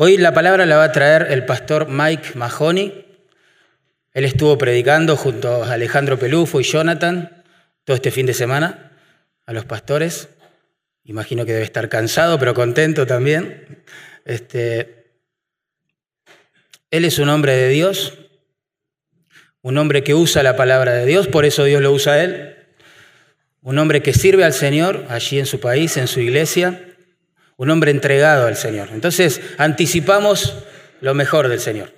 Hoy la palabra la va a traer el pastor Mike Mahoney. Él estuvo predicando junto a Alejandro Pelufo y Jonathan todo este fin de semana a los pastores. Imagino que debe estar cansado, pero contento también. Este, él es un hombre de Dios, un hombre que usa la palabra de Dios, por eso Dios lo usa a él. Un hombre que sirve al Señor allí en su país, en su iglesia. Un hombre entregado al Señor. Entonces, anticipamos lo mejor del Señor.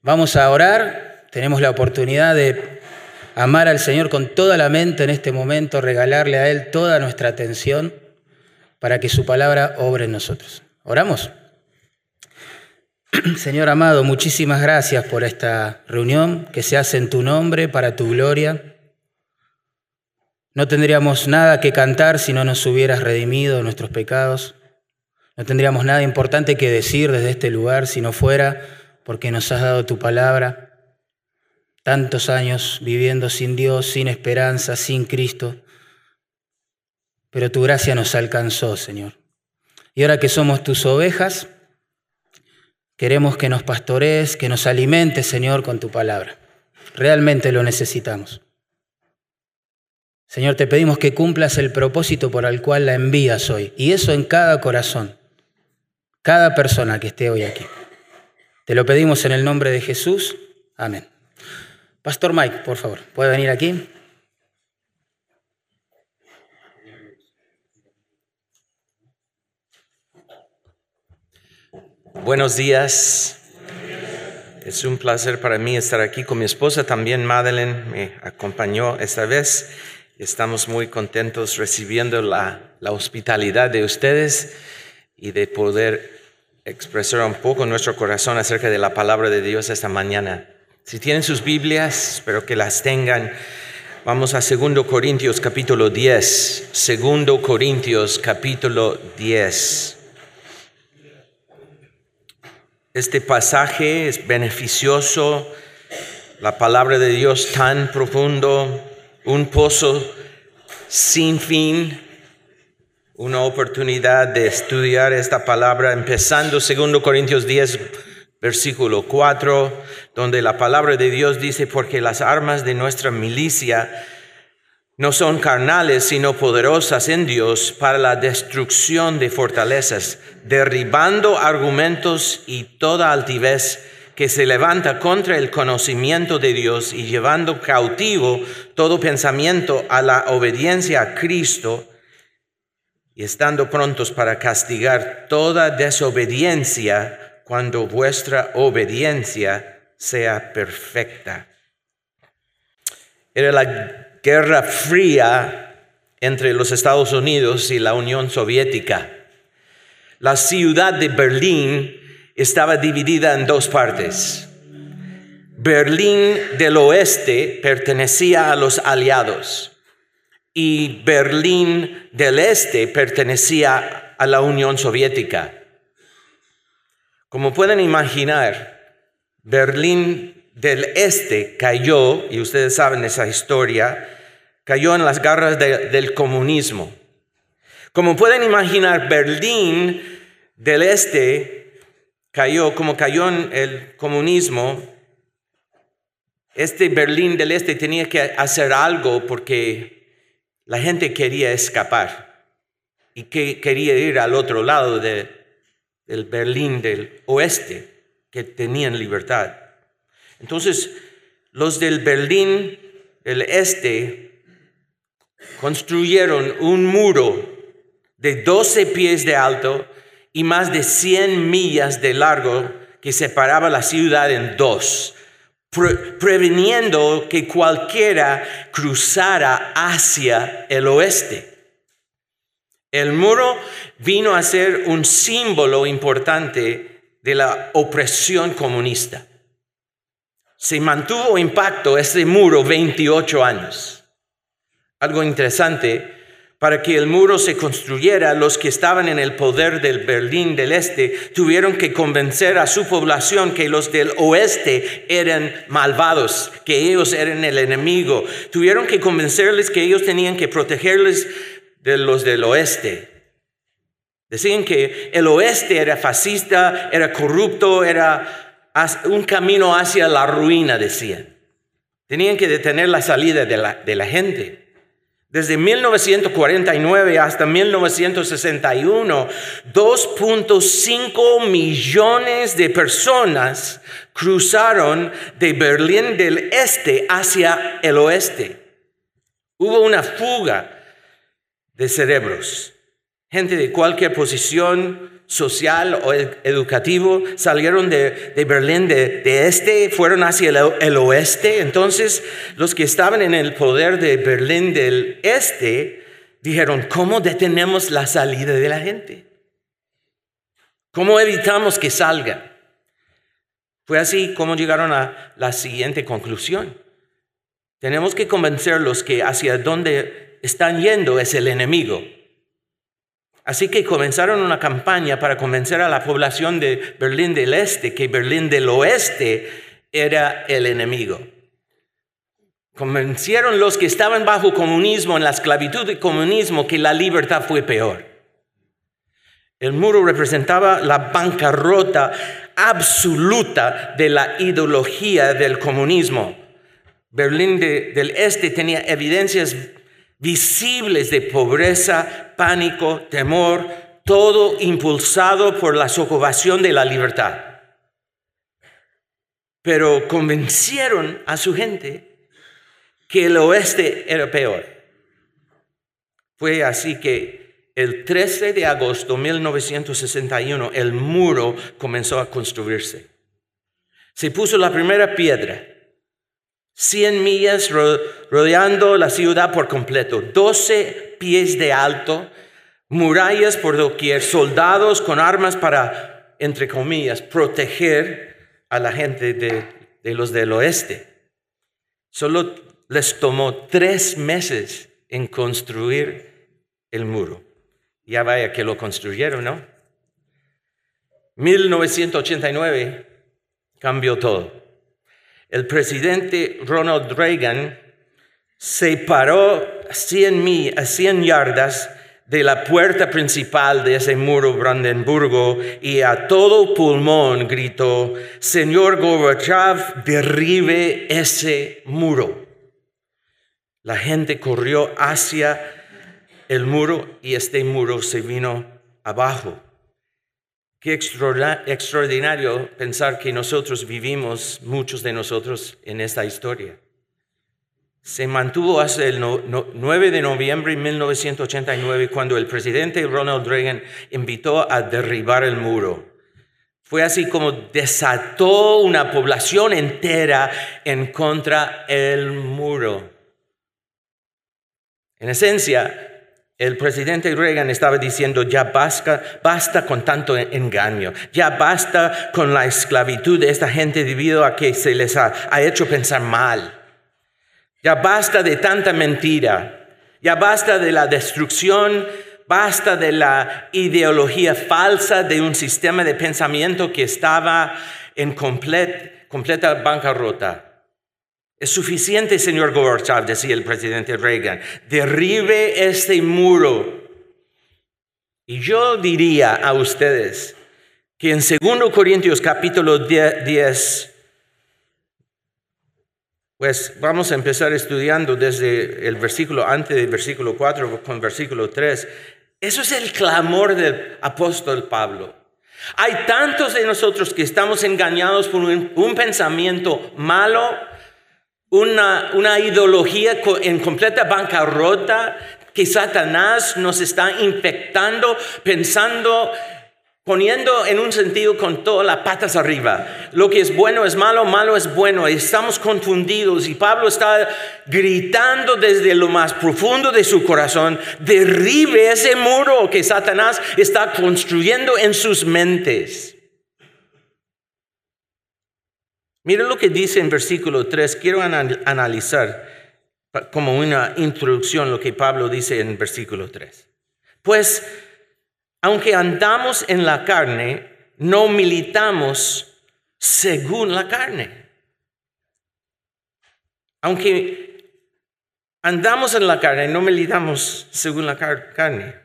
Vamos a orar, tenemos la oportunidad de amar al Señor con toda la mente en este momento, regalarle a Él toda nuestra atención para que su palabra obre en nosotros. ¿Oramos? Señor amado, muchísimas gracias por esta reunión que se hace en tu nombre, para tu gloria. No tendríamos nada que cantar si no nos hubieras redimido nuestros pecados. No tendríamos nada importante que decir desde este lugar si no fuera porque nos has dado tu palabra. Tantos años viviendo sin Dios, sin esperanza, sin Cristo pero tu gracia nos alcanzó, Señor. Y ahora que somos tus ovejas, queremos que nos pastorees, que nos alimentes, Señor, con tu palabra. Realmente lo necesitamos. Señor, te pedimos que cumplas el propósito por el cual la envías hoy, y eso en cada corazón, cada persona que esté hoy aquí. Te lo pedimos en el nombre de Jesús. Amén. Pastor Mike, por favor, ¿puede venir aquí? Buenos días. Es un placer para mí estar aquí con mi esposa. También Madeleine me acompañó esta vez. Estamos muy contentos recibiendo la, la hospitalidad de ustedes y de poder expresar un poco nuestro corazón acerca de la palabra de Dios esta mañana. Si tienen sus Biblias, espero que las tengan. Vamos a 2 Corintios capítulo 10. 2 Corintios capítulo 10. Este pasaje es beneficioso, la palabra de Dios tan profundo, un pozo sin fin, una oportunidad de estudiar esta palabra, empezando 2 Corintios 10, versículo 4, donde la palabra de Dios dice, porque las armas de nuestra milicia no son carnales, sino poderosas en Dios para la destrucción de fortalezas, derribando argumentos y toda altivez que se levanta contra el conocimiento de Dios y llevando cautivo todo pensamiento a la obediencia a Cristo y estando prontos para castigar toda desobediencia cuando vuestra obediencia sea perfecta. Era la guerra fría entre los Estados Unidos y la Unión Soviética. La ciudad de Berlín estaba dividida en dos partes. Berlín del oeste pertenecía a los aliados y Berlín del este pertenecía a la Unión Soviética. Como pueden imaginar, Berlín del este cayó, y ustedes saben esa historia, cayó en las garras del comunismo. Como pueden imaginar, Berlín del Este cayó, como cayó en el comunismo, este Berlín del Este tenía que hacer algo porque la gente quería escapar y que quería ir al otro lado del Berlín del Oeste, que tenían libertad. Entonces, los del Berlín del Este construyeron un muro de 12 pies de alto y más de 100 millas de largo que separaba la ciudad en dos, previniendo que cualquiera cruzara hacia el oeste. El muro vino a ser un símbolo importante de la opresión comunista. Se mantuvo impacto ese muro 28 años. Algo interesante, para que el muro se construyera, los que estaban en el poder del Berlín del Este tuvieron que convencer a su población que los del oeste eran malvados, que ellos eran el enemigo. Tuvieron que convencerles que ellos tenían que protegerles de los del oeste. Decían que el oeste era fascista, era corrupto, era un camino hacia la ruina, decían. Tenían que detener la salida de la, de la gente. Desde 1949 hasta 1961, 2.5 millones de personas cruzaron de Berlín del Este hacia el oeste. Hubo una fuga de cerebros. Gente de cualquier posición, social o educativo, salieron de, Berlín de, este, fueron hacia el, oeste. Entonces, los que estaban en el poder de Berlín del este dijeron, ¿cómo detenemos la salida de la gente? ¿Cómo evitamos que salga? Fue así como llegaron a la siguiente conclusión. Tenemos que convencerlos que hacia donde están yendo es el enemigo Así que comenzaron una campaña para convencer a la población de Berlín del Este que Berlín del Oeste era el enemigo. Convencieron los que estaban bajo comunismo, en la esclavitud del comunismo, que la libertad fue peor. El muro representaba la bancarrota absoluta de la ideología del comunismo. Berlín del Este tenía evidencias visibles de pobreza, pánico, temor, todo impulsado por la socovación de la libertad. Pero convencieron a su gente que el oeste era peor. Fue así que el 13 de agosto de 1961 el muro comenzó a construirse. Se puso la primera piedra 100 millas rodeando la ciudad por completo, 12 pies de alto, murallas por doquier, soldados con armas para, entre comillas, proteger a la gente de, de los del oeste. Solo les tomó tres meses en construir el muro. Ya vaya que lo construyeron, ¿no? 1989 cambió todo el presidente Ronald Reagan se paró 100, a 100 yardas de la puerta principal de ese muro Brandenburgo y a todo pulmón gritó, Señor Gorbachev, derribe ese muro. La gente corrió hacia el muro y este muro se vino abajo. Qué extraordinario pensar que nosotros vivimos, muchos de nosotros, en esta historia. Se mantuvo hasta el 9 de noviembre de 1989 cuando el presidente Ronald Reagan invitó a derribar el muro. Fue así como desató una población entera en contra del muro. En esencia, el presidente Reagan estaba diciendo, ya basta, basta con tanto engaño, ya basta con la esclavitud de esta gente debido a que se les ha, hecho pensar mal. Ya basta de tanta mentira, ya basta de la destrucción, basta de la ideología falsa de un sistema de pensamiento que estaba en completa bancarrota. Es suficiente, señor Gorbachev, decía el presidente Reagan. Derribe este muro. Y yo diría a ustedes que en 2 Corintios capítulo 10, pues vamos a empezar estudiando desde el versículo antes del versículo 4 con versículo 3. Eso es el clamor del apóstol Pablo. Hay tantos de nosotros que estamos engañados por un pensamiento malo, una, ideología en completa bancarrota que Satanás nos está infectando pensando poniendo en un sentido con todas las patas arriba. Lo que es bueno es malo, malo es bueno. Estamos confundidos y Pablo está gritando desde lo más profundo de su corazón, derribe ese muro que Satanás está construyendo en sus mentes. Miren lo que dice en versículo 3. Quiero analizar como una introducción lo que Pablo dice en versículo 3. Pues, aunque andamos en la carne, no militamos según la carne. Aunque andamos en la carne, no militamos según la carne.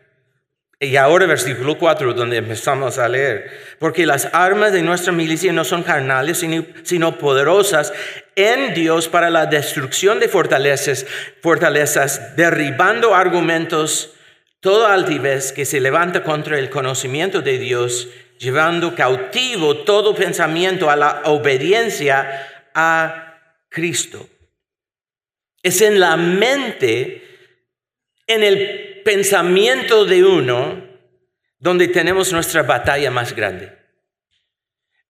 Y ahora versículo 4, donde empezamos a leer, porque las armas de nuestra milicia no son carnales, sino, poderosas en Dios para la destrucción de fortalezas, fortalezas, derribando argumentos, toda altivez que se levanta contra el conocimiento de Dios, llevando cautivo todo pensamiento a la obediencia a Cristo. Es en la mente, en el pensamiento de uno donde tenemos nuestra batalla más grande.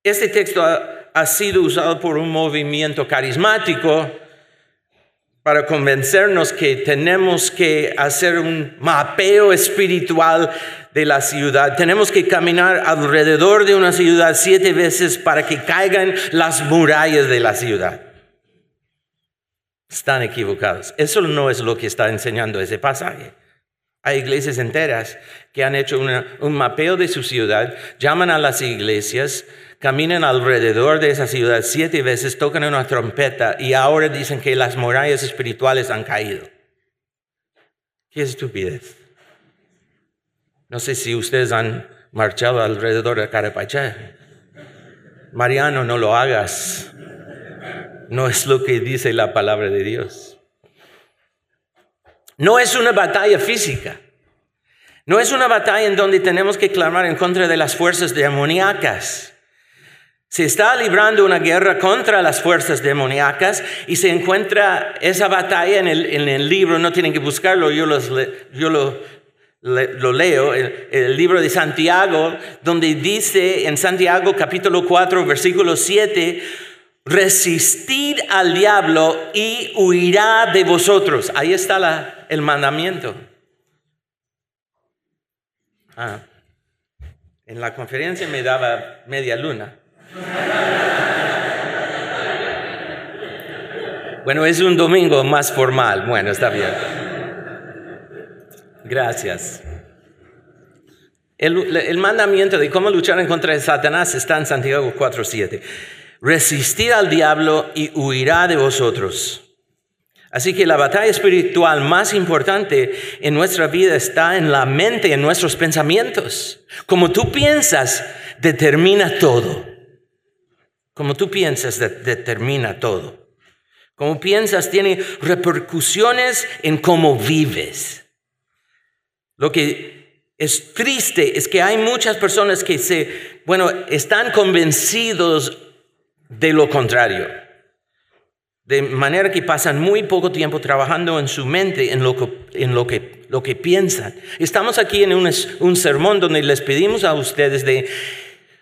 Este texto ha, sido usado por un movimiento carismático para convencernos que tenemos que hacer un mapeo espiritual de la ciudad. Tenemos que caminar alrededor de una ciudad siete veces para que caigan las murallas de la ciudad. Están equivocados. Eso no es lo que está enseñando ese pasaje. Hay iglesias enteras que han hecho un mapeo de su ciudad, llaman a las iglesias, caminan alrededor de esa ciudad siete veces, tocan una trompeta y ahora dicen que las murallas espirituales han caído. Qué estupidez. No sé si ustedes han marchado alrededor de Carapachá. Mariano, no lo hagas. No es lo que dice la palabra de Dios. No es una batalla física. No es una batalla en donde tenemos que clamar en contra de las fuerzas demoníacas. Se está librando una guerra contra las fuerzas demoníacas y se encuentra esa batalla en el, libro, no tienen que buscarlo, yo, lo, leo, el, el, libro de Santiago, donde dice en Santiago capítulo 4, versículo 7, resistid al diablo y huirá de vosotros. Ahí está el mandamiento. Ah, en la conferencia me daba media luna. Bueno, es un domingo más formal. Bueno, está bien. Gracias. El, el mandamiento de cómo luchar en contra de Satanás está en Santiago 4.7 resistir al diablo y huirá de vosotros. Así que la batalla espiritual más importante en nuestra vida está en la mente, en nuestros pensamientos. Como tú piensas, determina todo. Como tú piensas, determina todo. Como piensas, tiene repercusiones en cómo vives. Lo que es triste es que hay muchas personas que se, bueno, están convencidos de lo contrario. De manera que pasan muy poco tiempo trabajando en su mente, en lo que, en lo que, lo que piensan. Estamos aquí en un, un sermón donde les pedimos a ustedes de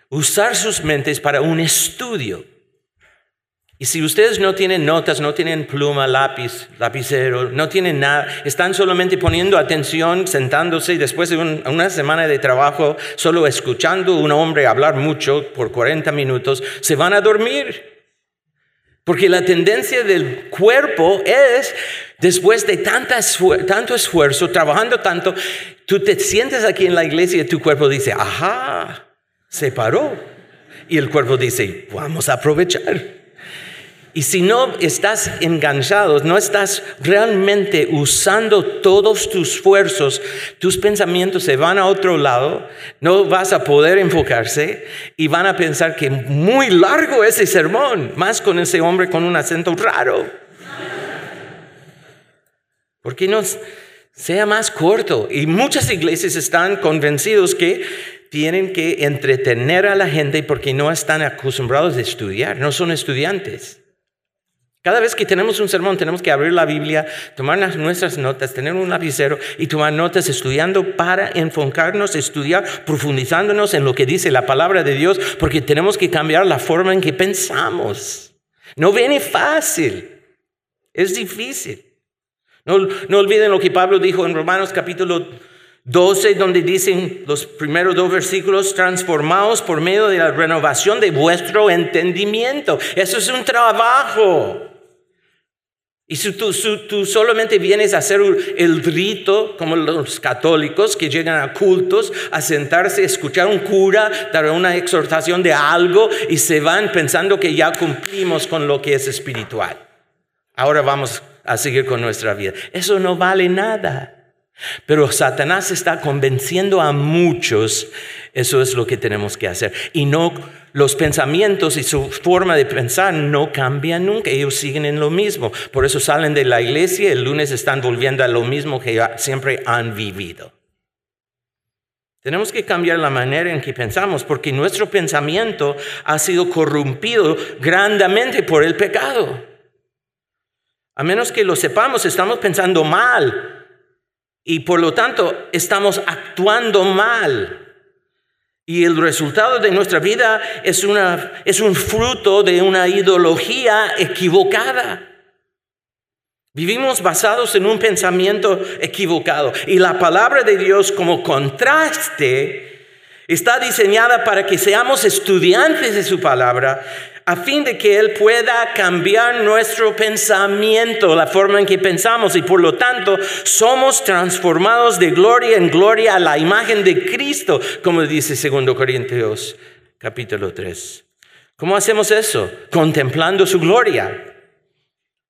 usar sus mentes para un estudio. Y si ustedes no tienen notas, no tienen pluma, lápiz, lapicero, no tienen nada, están solamente poniendo atención, sentándose después de una semana de trabajo, solo escuchando a un hombre hablar mucho por 40 minutos, se van a dormir. Porque la tendencia del cuerpo es, después de tanto esfuerzo, trabajando tanto, tú te sientes aquí en la iglesia y tu cuerpo dice, ajá, se paró. Y el cuerpo dice, vamos a aprovechar. Y si no estás enganchado, no estás realmente usando todos tus esfuerzos, tus pensamientos se van a otro lado, no vas a poder enfocarse y van a pensar que muy largo ese sermón, más con ese hombre con un acento raro. ¿Por qué no sea más corto? Y muchas iglesias están convencidos que tienen que entretener a la gente porque no están acostumbrados a estudiar, no son estudiantes. Cada vez que tenemos un sermón tenemos que abrir la Biblia, tomar nuestras notas, tener un lapicero y tomar notas estudiando para enfocarnos, estudiar, profundizándonos en lo que dice la palabra de Dios, porque tenemos que cambiar la forma en que pensamos. No viene fácil, es difícil. No, no olviden lo que Pablo dijo en Romanos capítulo 12, donde dicen los primeros dos versículos, transformados por medio de la renovación de vuestro entendimiento. Eso es un trabajo. Y si tú, tú, solamente vienes a hacer el rito, como los católicos que llegan a cultos, a sentarse, escuchar un cura, dar una exhortación de algo y se van pensando que ya cumplimos con lo que es espiritual. Ahora vamos a seguir con nuestra vida. Eso no vale nada. Pero Satanás está convenciendo a muchos, eso es lo que tenemos que hacer. Y no, los pensamientos y su forma de pensar no cambian nunca, ellos siguen en lo mismo. Por eso salen de la iglesia, el lunes están volviendo a lo mismo que siempre han vivido. Tenemos que cambiar la manera en que pensamos porque nuestro pensamiento ha sido corrompido grandemente por el pecado. A menos que lo sepamos, estamos pensando mal y por lo tanto estamos actuando mal. Y el resultado de nuestra vida es, una, es un fruto de una ideología equivocada. Vivimos basados en un pensamiento equivocado. Y la palabra de Dios como contraste está diseñada para que seamos estudiantes de su palabra a fin de que Él pueda cambiar nuestro pensamiento, la forma en que pensamos, y por lo tanto somos transformados de gloria en gloria a la imagen de Cristo, como dice 2 Corintios capítulo 3. ¿Cómo hacemos eso? Contemplando su gloria.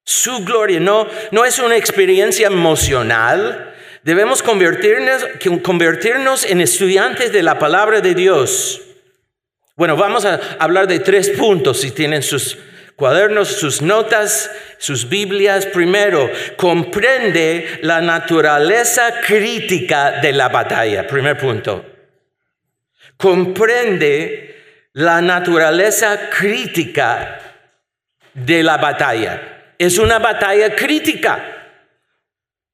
Su gloria no, no es una experiencia emocional. Debemos convertirnos, convertirnos en estudiantes de la palabra de Dios. Bueno, vamos a hablar de tres puntos si tienen sus cuadernos, sus notas, sus Biblias. Primero, comprende la naturaleza crítica de la batalla. Primer punto. Comprende la naturaleza crítica de la batalla. Es una batalla crítica,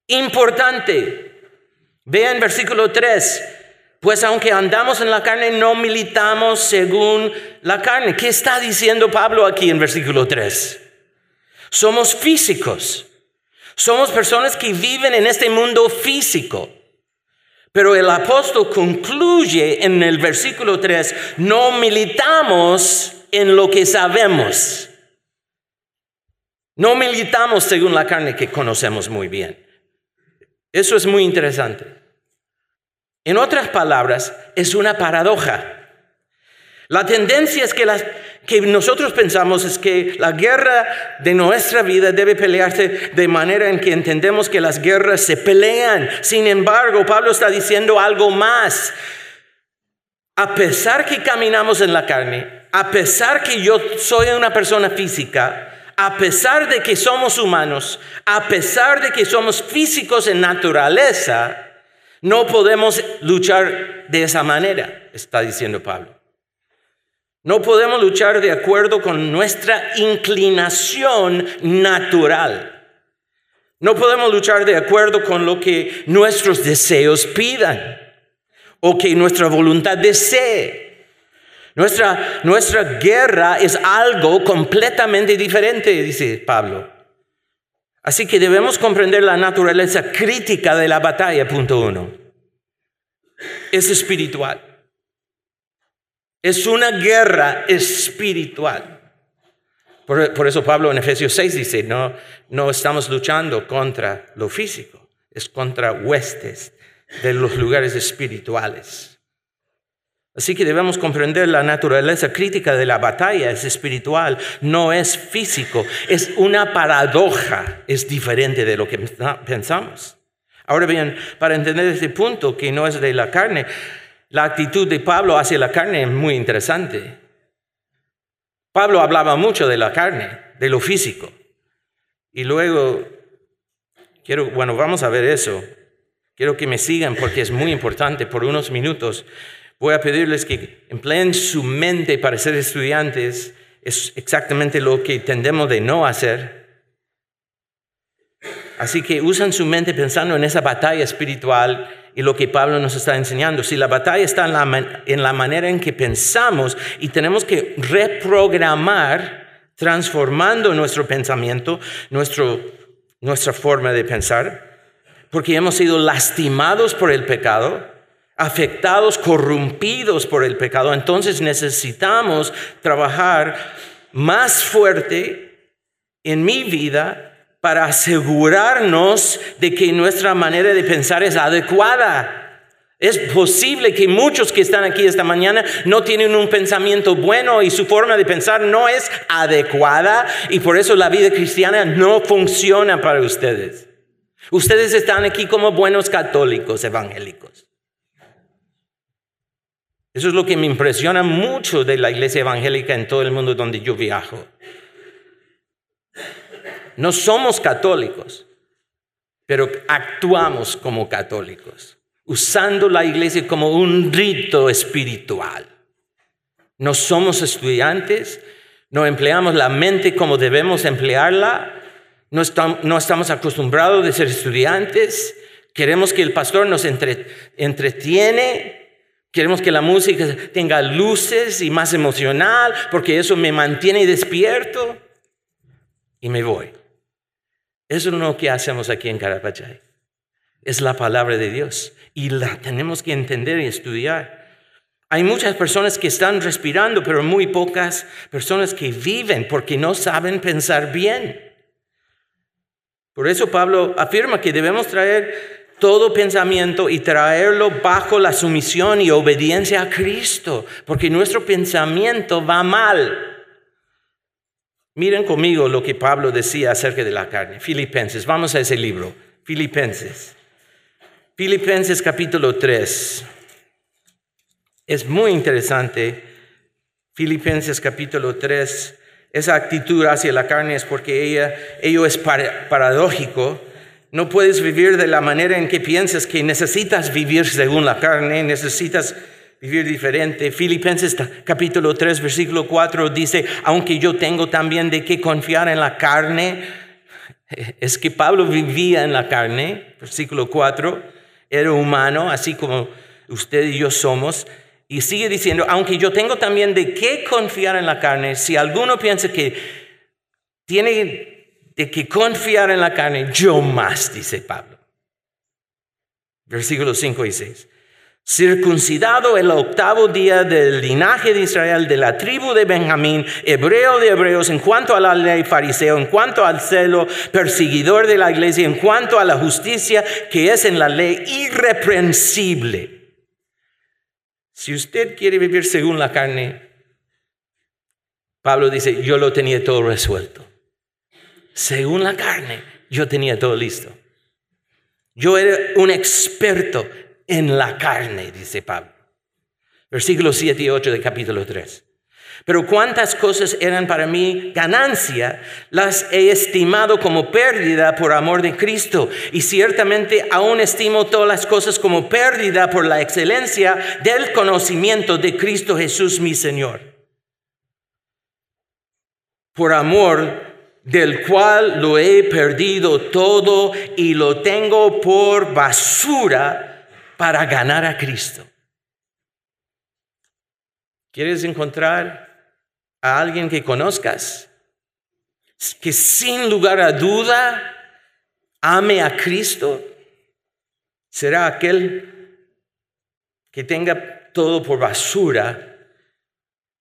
importante. Vean versículo 3. Pues aunque andamos en la carne, no militamos según la carne. ¿Qué está diciendo Pablo aquí en versículo 3? Somos físicos. Somos personas que viven en este mundo físico. Pero el apóstol concluye en el versículo 3, no militamos en lo que sabemos. No militamos según la carne que conocemos muy bien. Eso es muy interesante. En otras palabras, es una paradoja. La tendencia es que, nosotros pensamos es que la guerra de nuestra vida debe pelearse de manera en que entendemos que las guerras se pelean. Sin embargo, Pablo está diciendo algo más. A pesar que caminamos en la carne, a pesar que yo soy una persona física, a pesar de que somos humanos, a pesar de que somos físicos en naturaleza, no podemos luchar de esa manera, está diciendo Pablo. No podemos luchar de acuerdo con nuestra inclinación natural. No podemos luchar de acuerdo con lo que nuestros deseos pidan o que nuestra voluntad desee. Nuestra, nuestra guerra es algo completamente diferente, dice Pablo. Así que debemos comprender la naturaleza crítica de la batalla, punto uno. Es espiritual. Es una guerra espiritual. Por, eso Pablo en Efesios 6 dice, no, no estamos luchando contra lo físico, es contra huestes de los lugares espirituales. Así que debemos comprender la naturaleza crítica de la batalla, es espiritual, no es físico, es una paradoja, es diferente de lo que pensamos. Ahora bien, para entender este punto que no es de la carne, la actitud de Pablo hacia la carne es muy interesante. Pablo hablaba mucho de la carne, de lo físico. Y luego, quiero, bueno, vamos a ver eso. Quiero que me sigan porque es muy importante por unos minutos. Voy a pedirles que empleen su mente para ser estudiantes. Es exactamente lo que tendemos de no hacer. Así que usan su mente pensando en esa batalla espiritual y lo que Pablo nos está enseñando. Si la batalla está en la, en la manera en que pensamos y tenemos que reprogramar, transformando nuestro pensamiento, nuestro, nuestra forma de pensar, porque hemos sido lastimados por el pecado, afectados, corrompidos por el pecado, entonces necesitamos trabajar más fuerte en mi vida para asegurarnos de que nuestra manera de pensar es adecuada. Es posible que muchos que están aquí esta mañana no tienen un pensamiento bueno y su forma de pensar no es adecuada y por eso la vida cristiana no funciona para ustedes. Ustedes están aquí como buenos católicos evangélicos. Eso es lo que me impresiona mucho de la iglesia evangélica en todo el mundo donde yo viajo. No somos católicos, pero actuamos como católicos, usando la iglesia como un rito espiritual. No somos estudiantes, no empleamos la mente como debemos emplearla, no estamos, acostumbrados de ser estudiantes, queremos que el pastor nos entretiene, queremos que la música tenga luces y más emocional, porque eso me mantiene despierto y me voy. Eso es lo que hacemos aquí en Carapachay. Es la palabra de Dios y la tenemos que entender y estudiar. Hay muchas personas que están respirando, pero muy pocas personas que viven porque no saben pensar bien. Por eso Pablo afirma que debemos traer todo pensamiento y traerlo bajo la sumisión y obediencia a Cristo, porque nuestro pensamiento va mal. Miren conmigo lo que Pablo decía acerca de la carne. Filipenses, vamos a ese libro. Filipenses. Filipenses capítulo 3. Es muy interesante. Filipenses capítulo 3. Esa actitud hacia la carne es porque ella, ello es paradójico. No puedes vivir de la manera en que piensas que necesitas vivir según la carne, necesitas vivir diferente. Filipenses capítulo 3, versículo 4 dice, aunque yo tengo también de qué confiar en la carne, es que Pablo vivía en la carne, versículo 4, era humano, así como usted y yo somos. Y sigue diciendo, aunque yo tengo también de qué confiar en la carne, si alguno piensa que tiene de qué confiar en la carne, yo más, dice Pablo. Versículos 5 y 6 circuncidado el octavo día del linaje de Israel, de la tribu de Benjamín, hebreo de hebreos, en cuanto a la ley fariseo, en cuanto al celo, perseguidor de la iglesia, en cuanto a la justicia que es en la ley irreprensible. Si usted quiere vivir según la carne, Pablo dice, yo lo tenía todo resuelto. Según la carne, yo tenía todo listo. Yo era un experto en la carne, dice Pablo. Versículos 7 y 8 del capítulo 3. Pero cuántas cosas eran para mí ganancia, las he estimado como pérdida por amor de Cristo. Y ciertamente aún estimo todas las cosas como pérdida por la excelencia del conocimiento de Cristo Jesús mi Señor. Por amor del cual lo he perdido todo y lo tengo por basura para ganar a Cristo. ¿Quieres encontrar a alguien que conozcas? Que sin lugar a duda ame a Cristo. Será aquel que tenga todo por basura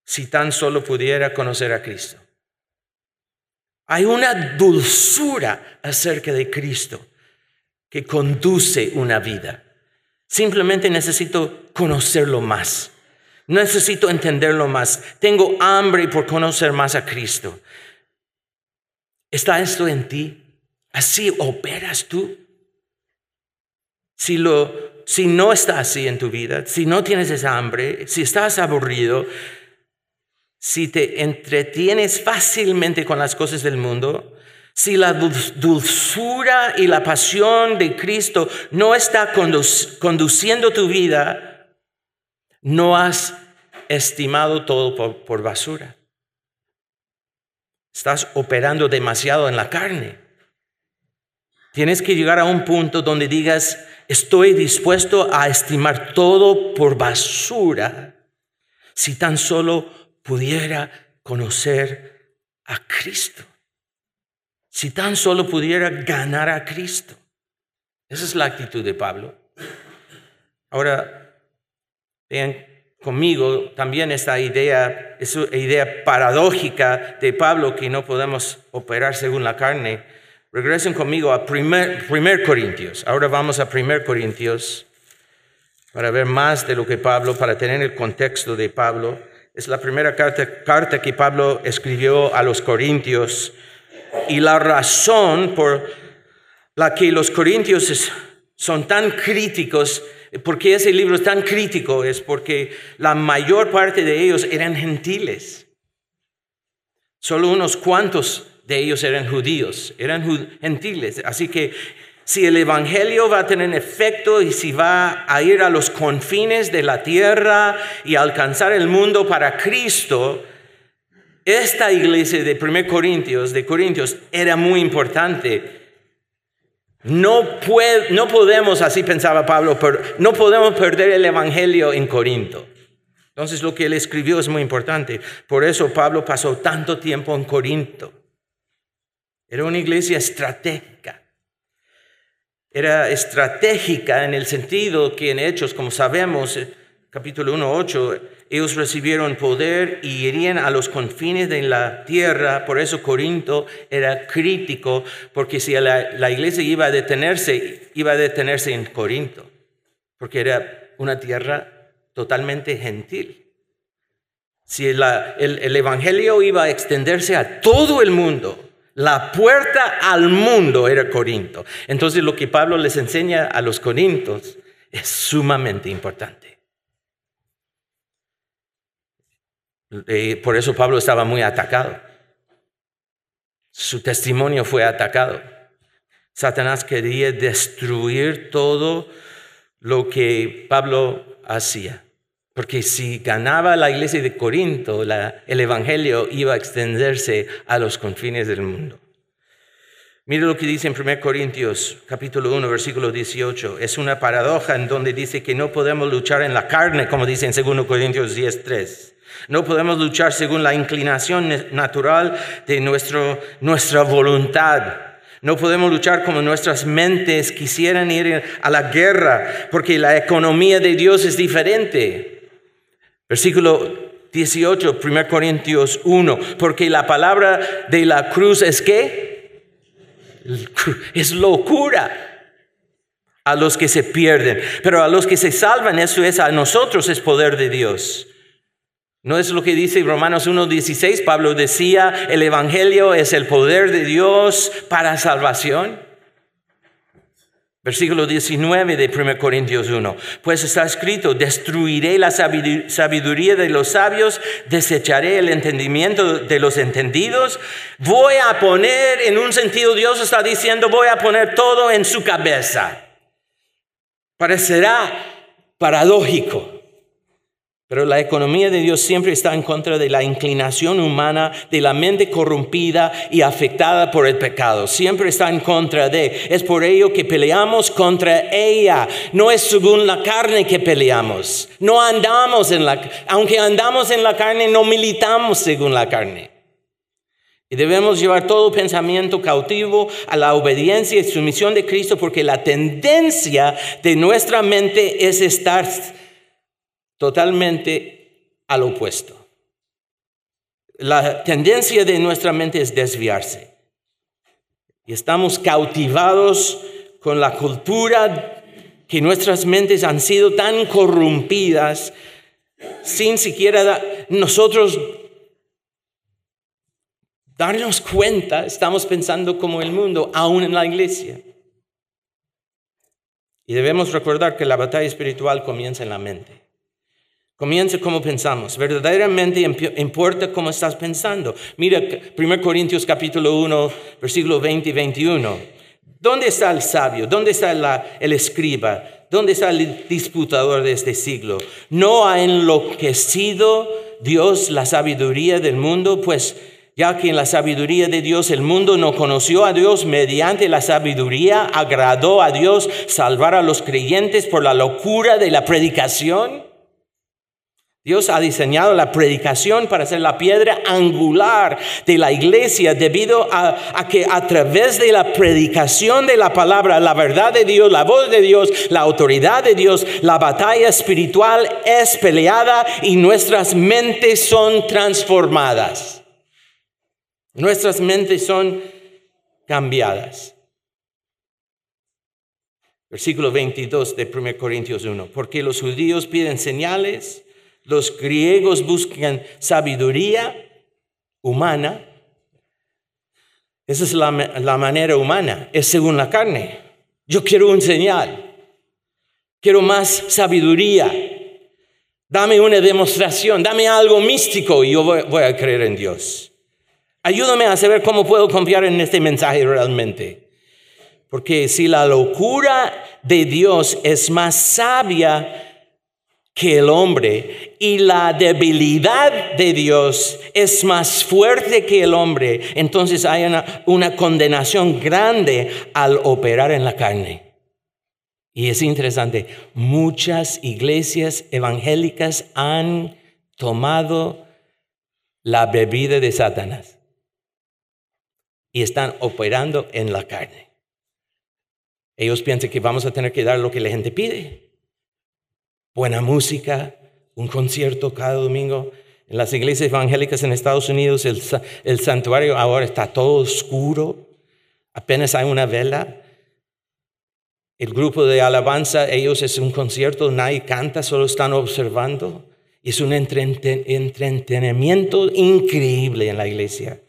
si tan solo pudiera conocer a Cristo. Hay una dulzura acerca de Cristo que conduce una vida. Simplemente necesito conocerlo más. Necesito entenderlo más. Tengo hambre por conocer más a Cristo. ¿Está esto en ti? ¿Así operas tú? Si, lo, si no está así en tu vida, si no tienes esa hambre, si estás aburrido, si te entretienes fácilmente con las cosas del mundo, si la dulzura y la pasión de Cristo no está conduciendo tu vida, no has estimado todo por, basura. Estás operando demasiado en la carne. Tienes que llegar a un punto donde digas, estoy dispuesto a estimar todo por basura si tan solo pudiera conocer a Cristo. Si tan solo pudiera ganar a Cristo. Esa es la actitud de Pablo. Ahora, vean conmigo también esta idea, esa idea paradójica de Pablo que no podemos operar según la carne. Regresen conmigo a primer, primer Corintios. Ahora vamos a primer Corintios para ver más de lo que Pablo, para tener el contexto de Pablo. Es la primera carta, que Pablo escribió a los Corintios y la razón por la que los corintios son tan críticos, porque ese libro es tan crítico, es porque la mayor parte de ellos eran gentiles. Solo unos cuantos de ellos eran judíos, eran gentiles. Así que si el Evangelio va a tener efecto y si va a ir a los confines de la tierra y alcanzar el mundo para Cristo, esta iglesia de 1 Corintios, de Corintios, era muy importante. No, no podemos, así pensaba Pablo, no podemos perder el Evangelio en Corinto. Entonces lo que él escribió es muy importante. Por eso Pablo pasó tanto tiempo en Corinto. Era una iglesia estratégica. Era estratégica en el sentido que en Hechos, como sabemos, capítulo 1, 8, ellos recibieron poder y irían a los confines de la tierra. Por eso Corinto era crítico, porque si la, iglesia iba a detenerse, iba a detenerse en Corinto, porque era una tierra totalmente gentil. Si el, el Evangelio iba a extenderse a todo el mundo, la puerta al mundo era Corinto. Entonces lo que Pablo les enseña a los corintos es sumamente importante. Eh, por eso Pablo estaba muy atacado. Su testimonio fue atacado. Satanás quería destruir todo lo que Pablo hacía. Porque si ganaba la iglesia de Corinto, el Evangelio iba a extenderse a los confines del mundo. Mire lo que dice en 1 Corintios capítulo 1 versículo 18. Es una paradoja en donde dice que no podemos luchar en la carne, como dice en 2 Corintios 10.3. No podemos luchar según la inclinación natural de nuestro, nuestra voluntad. No podemos luchar como nuestras mentes quisieran ir a la guerra, porque la economía de Dios es diferente. Versículo 18, 1 Corintios 1, porque la palabra de la cruz es que es locura a los que se pierden, pero a los que se salvan, eso es a nosotros es poder de Dios. ¿No es lo que dice Romanos 1.16? Pablo decía, el Evangelio es el poder de Dios para salvación. Versículo 19 de 1 Corintios 1. Pues está escrito, destruiré la sabiduría de los sabios, desecharé el entendimiento de los entendidos. Voy a poner, en un sentido Dios está diciendo, voy a poner todo en su cabeza. Parecerá paradójico. Pero la economía de Dios siempre está en contra de la inclinación humana, de la mente corrompida y afectada por el pecado. Siempre está en contra de. Es por ello que peleamos contra ella. No es según la carne que peleamos. No andamos en la... Aunque andamos en la carne, no militamos según la carne. Y debemos llevar todo pensamiento cautivo a la obediencia y sumisión de Cristo porque la tendencia de nuestra mente es estar totalmente al opuesto. La tendencia de nuestra mente es desviarse. Y estamos cautivados con la cultura que nuestras mentes han sido tan corrompidas sin siquiera nosotros darnos cuenta, estamos pensando como el mundo, aún en la iglesia. Y debemos recordar que la batalla espiritual comienza en la mente. Comienza como pensamos. Verdaderamente importa cómo estás pensando. Mira 1 Corintios capítulo 1, versículo 20 y 21. ¿Dónde está el sabio? ¿Dónde está el escriba? ¿Dónde está el disputador de este siglo? ¿No ha enloquecido Dios la sabiduría del mundo? Pues ya que en la sabiduría de Dios el mundo no conoció a Dios, mediante la sabiduría agradó a Dios salvar a los creyentes por la locura de la predicación. Dios ha diseñado la predicación para ser la piedra angular de la iglesia debido a, que a través de la predicación de la palabra, la verdad de Dios, la voz de Dios, la autoridad de Dios, la batalla espiritual es peleada y nuestras mentes son transformadas. Nuestras mentes son cambiadas. Versículo 22 de 1 Corintios 1. Porque los judíos piden señales los griegos buscan sabiduría humana Esa es la, la manera humana, es según la carne. Yo quiero un señal, quiero más sabiduría, dame una demostración, dame algo místico y yo voy, voy a creer en Dios. Ayúdame a saber cómo puedo confiar en este mensaje realmente. Porque si la locura de Dios es más sabia que el hombre y la debilidad de Dios es más fuerte que el hombre, entonces hay una, condenación grande al operar en la carne. Y es interesante, muchas iglesias evangélicas han tomado la bebida de Satanás y están operando en la carne. Ellos piensan que vamos a tener que dar lo que la gente pide buena música, un concierto cada domingo. En las iglesias evangélicas en Estados Unidos el, santuario ahora está todo oscuro, apenas hay una vela. El grupo de alabanza, ellos es un concierto, nadie canta, solo están observando. Es un entretenimiento increíble en la iglesia.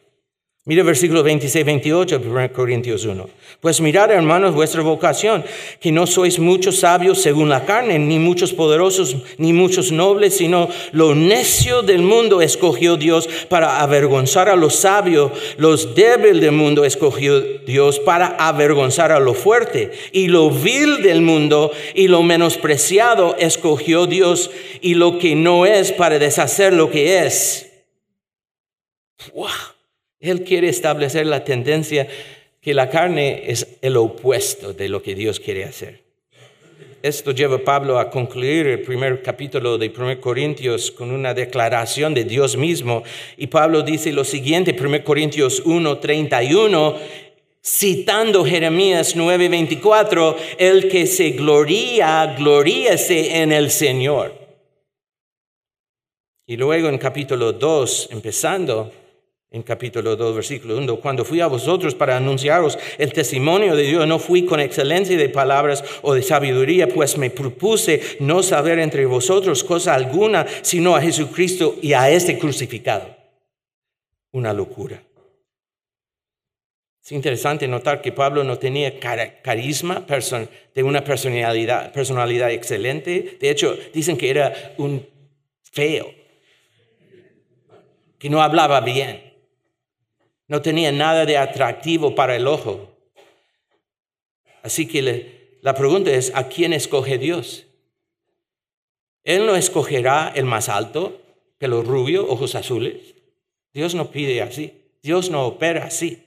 Mira versículo 26, 28 de 1 Corintios 1. Pues mirad, hermanos, vuestra vocación, que no sois muchos sabios según la carne, ni muchos poderosos, ni muchos nobles, sino lo necio del mundo escogió Dios para avergonzar a los sabios, los débiles del mundo escogió Dios para avergonzar a lo fuerte, y lo vil del mundo y lo menospreciado escogió Dios, y lo que no es para deshacer lo que es. ¡Wow! Él quiere establecer la tendencia que la carne es el opuesto de lo que Dios quiere hacer. Esto lleva a Pablo a concluir el primer capítulo de 1 Corintios con una declaración de Dios mismo. Y Pablo dice lo siguiente, 1 Corintios 1, 31, citando Jeremías 9:24, el que se gloría, gloríese en el Señor. Y luego en capítulo 2, empezando, en capítulo 2, versículo 1, cuando fui a vosotros para anunciaros el testimonio de Dios, no fui con excelencia de palabras o de sabiduría, pues me propuse no saber entre vosotros cosa alguna, sino a Jesucristo y a este crucificado. Una locura. Es interesante notar que Pablo no tenía carisma de una personalidad, personalidad excelente. De hecho, dicen que era un feo, que no hablaba bien. No tenía nada de atractivo para el ojo. Así que la pregunta es, ¿a quién escoge Dios? Él no escogerá el más alto, pelo rubio, ojos azules. Dios no pide así. Dios no opera así.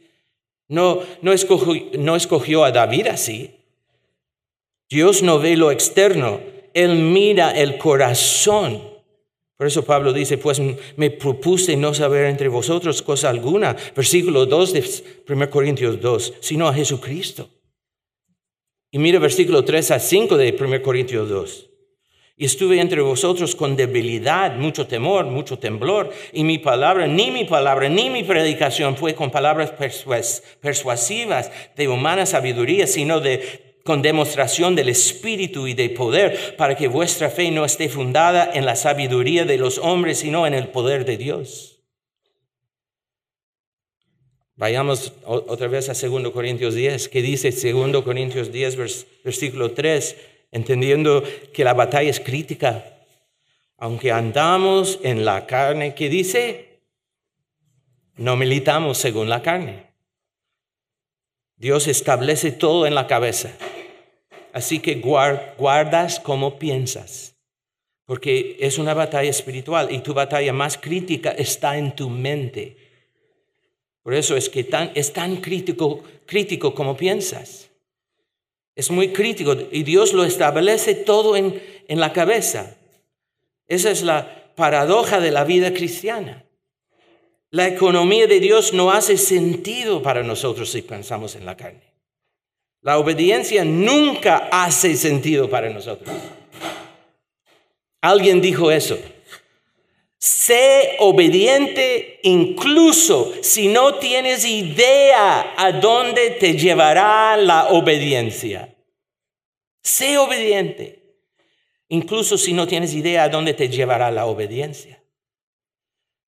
No, no, escogió, no escogió a David así. Dios no ve lo externo. Él mira el corazón. Por eso Pablo dice, pues me propuse no saber entre vosotros cosa alguna, versículo 2 de 1 Corintios 2, sino a Jesucristo. Y mira versículo 3 a 5 de 1 Corintios 2. Y estuve entre vosotros con debilidad, mucho temor, mucho temblor, y mi palabra, ni mi palabra, ni mi predicación fue con palabras persuasivas de humana sabiduría, sino de con demostración del Espíritu y de poder, para que vuestra fe no esté fundada en la sabiduría de los hombres, sino en el poder de Dios. Vayamos otra vez a 2 Corintios 10, que dice 2 Corintios 10, versículo 3, entendiendo que la batalla es crítica. Aunque andamos en la carne, ¿qué dice? No militamos según la carne. Dios establece todo en la cabeza. Así que guardas como piensas, porque es una batalla espiritual y tu batalla más crítica está en tu mente. Por eso es que es tan crítico, crítico como piensas. Es muy crítico y Dios lo establece todo en, en la cabeza. Esa es la paradoja de la vida cristiana. La economía de Dios no hace sentido para nosotros si pensamos en la carne. La obediencia nunca hace sentido para nosotros. Alguien dijo eso. Sé obediente incluso si no tienes idea a dónde te llevará la obediencia. Sé obediente incluso si no tienes idea a dónde te llevará la obediencia.